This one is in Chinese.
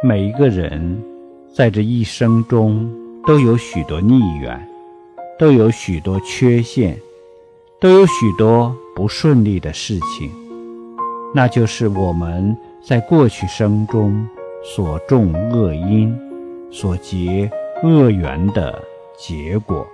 每一个人在这一生中都有许多逆缘，都有许多缺陷，都有许多不顺利的事情，那就是我们在过去生中所种恶因，所结恶缘的结果。